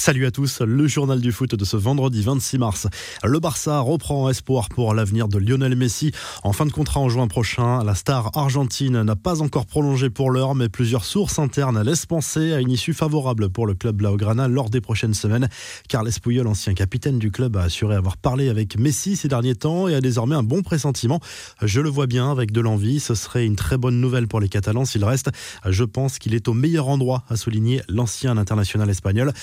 Salut à tous, le journal du foot de ce vendredi 26 mars. Le Barça reprend espoir pour l'avenir de Lionel Messi. En fin de contrat en juin prochain, la star argentine n'a pas encore prolongé pour l'heure, mais plusieurs sources internes laissent penser à une issue favorable pour le club Blaugrana lors des prochaines semaines. Carles Puyol, ancien capitaine du club, a assuré avoir parlé avec Messi ces derniers temps et a désormais un bon pressentiment. Je le vois bien avec de l'envie, ce serait une très bonne nouvelle pour les Catalans s'il reste. Je pense qu'il est au meilleur endroit, a souligné l'ancien international espagnol.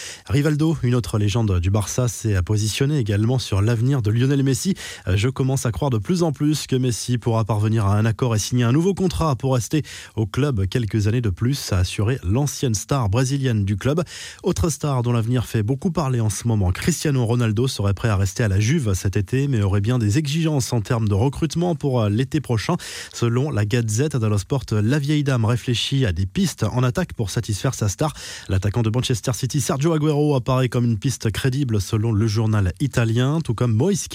Rivaldo, une autre légende du Barça, s'est positionné également sur l'avenir de Lionel Messi. Je commence à croire de plus en plus que Messi pourra parvenir à un accord et signer un nouveau contrat pour rester au club quelques années de plus, a assuré l'ancienne star brésilienne du club. Autre star dont l'avenir fait beaucoup parler en ce moment, Cristiano Ronaldo serait prêt à rester à la Juve cet été, mais aurait bien des exigences en termes de recrutement pour l'été prochain. Selon la Gazette dello Sport, la vieille dame réfléchit à des pistes en attaque pour satisfaire sa star. L'attaquant de Manchester City, Sergio Aguero, apparaît comme une piste crédible selon le journal italien, tout comme Moïse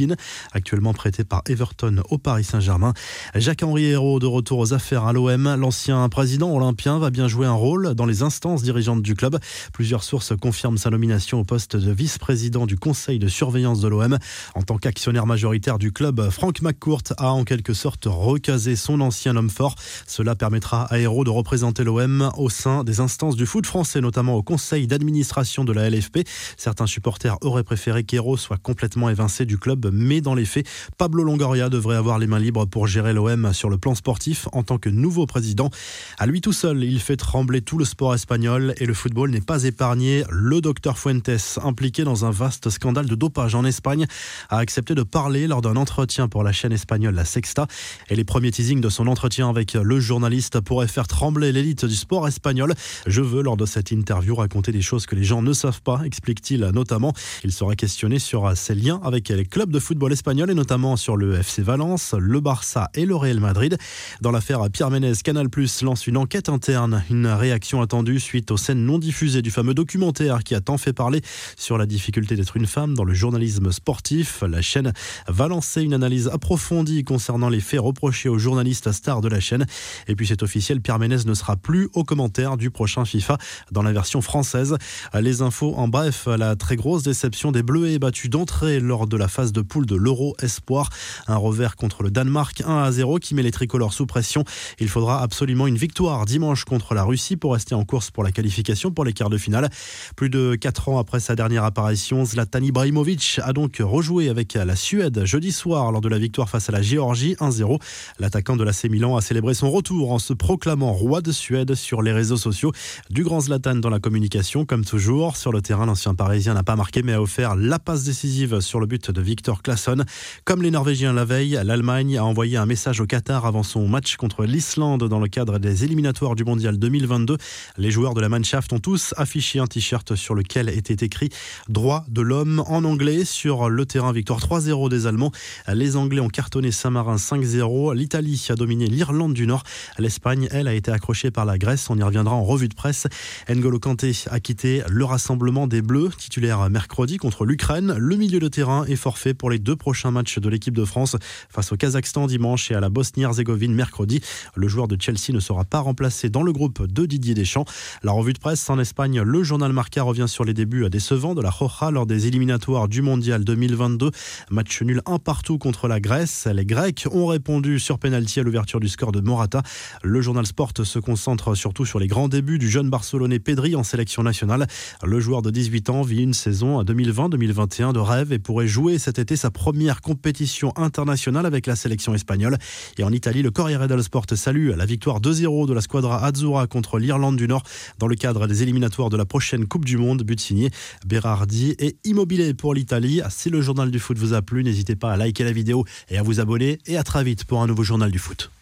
actuellement prêté par Everton au Paris Saint-Germain. Jacques-Henri Hérault, de retour aux affaires à l'OM, l'ancien président olympien va bien jouer un rôle dans les instances dirigeantes du club. Plusieurs sources confirment sa nomination au poste de vice-président du conseil de surveillance de l'OM. En tant qu'actionnaire majoritaire du club, Franck McCourt a en quelque sorte recasé son ancien homme fort. Cela permettra à Hérault de représenter l'OM au sein des instances du foot français, notamment au conseil d'administration de la LFP. Certains supporters auraient préféré qu'Hérault soit complètement évincé du club, mais dans les faits, Pablo Longoria devrait avoir les mains libres pour gérer l'OM sur le plan sportif en tant que nouveau président. À lui tout seul, il fait trembler tout le sport espagnol et le football n'est pas épargné. Le docteur Fuentes, impliqué dans un vaste scandale de dopage en Espagne, a accepté de parler lors d'un entretien pour la chaîne espagnole La Sexta. Et les premiers teasings de son entretien avec le journaliste pourraient faire trembler l'élite du sport espagnol. Je veux, lors de cette interview, raconter des choses que les gens ne savent pas, explique-t-il notamment. Il sera questionné sur ses liens avec les clubs de football espagnols et notamment sur le FC Valence, le Barça et le Real Madrid. Dans l'affaire Pierre Ménez, Canal Plus lance une enquête interne. Une réaction attendue suite aux scènes non diffusées du fameux documentaire qui a tant fait parler sur la difficulté d'être une femme dans le journalisme sportif. La chaîne va lancer une analyse approfondie concernant les faits reprochés aux journalistes stars de la chaîne. Et puis c'est officiel, Pierre Ménez ne sera plus au commentaire du prochain FIFA dans la version française. Les infos en bref, la très grosse déception des Bleus est battue d'entrée lors de la phase de poule de l'Euro Espoir. Un revers contre le Danemark 1 à 0 qui met les tricolores sous pression. Il faudra absolument une victoire dimanche contre la Russie pour rester en course pour la qualification pour les quarts de finale. Plus de 4 ans après sa dernière apparition, Zlatan Ibrahimovic a donc rejoué avec la Suède jeudi soir lors de la victoire face à la Géorgie 1-0. L'attaquant de l'AC Milan a célébré son retour en se proclamant roi de Suède sur les réseaux sociaux. Du grand Zlatan dans la communication, comme toujours. Sur le terrain, l'ancien parisien n'a pas marqué mais a offert la passe décisive sur le but de Victor Claesson. Comme les Norvégiens la veille, l'Allemagne a envoyé un message au Qatar avant son match contre l'Islande dans le cadre des éliminatoires du Mondial 2022. Les joueurs de la Mannschaft ont tous affiché un t-shirt sur lequel était écrit droit de l'homme en anglais sur le terrain victoire 3-0 des Allemands. Les Anglais ont cartonné Saint-Marin 5-0. L'Italie a dominé l'Irlande du Nord. L'Espagne, elle, a été accrochée par la Grèce. On y reviendra en revue de presse. N'Golo Kanté a quitté le rassemblement des Bleus, titulaire mercredi contre l'Ukraine. Le milieu de terrain est forfait pour les deux prochains matchs de l'équipe de France face au Kazakhstan dimanche et à la Bosnie-Herzégovine mercredi. Le joueur de Chelsea ne sera pas remplacé dans le groupe de Didier Deschamps. La revue de presse en Espagne, le journal Marca revient sur les débuts décevants de la Roja lors des éliminatoires du Mondial 2022. Match nul un partout contre la Grèce. Les Grecs ont répondu sur penalty à l'ouverture du score de Morata. Le journal Sport se concentre surtout sur les grands débuts du jeune Barcelonais Pedri en sélection nationale. Le joueur de 18 ans vit une saison 2020-2021 de rêve et pourrait jouer cet été sa première compétition internationale avec la sélection espagnole. Et en Italie, le Corriere dello Sport salue la victoire 2-0 de la squadra Azzurra contre l'Irlande du Nord dans le cadre des éliminatoires de la prochaine Coupe du Monde. But signé Berardi et Immobilier pour l'Italie. Si le journal du foot vous a plu, n'hésitez pas à liker la vidéo et à vous abonner. Et à très vite pour un nouveau journal du foot.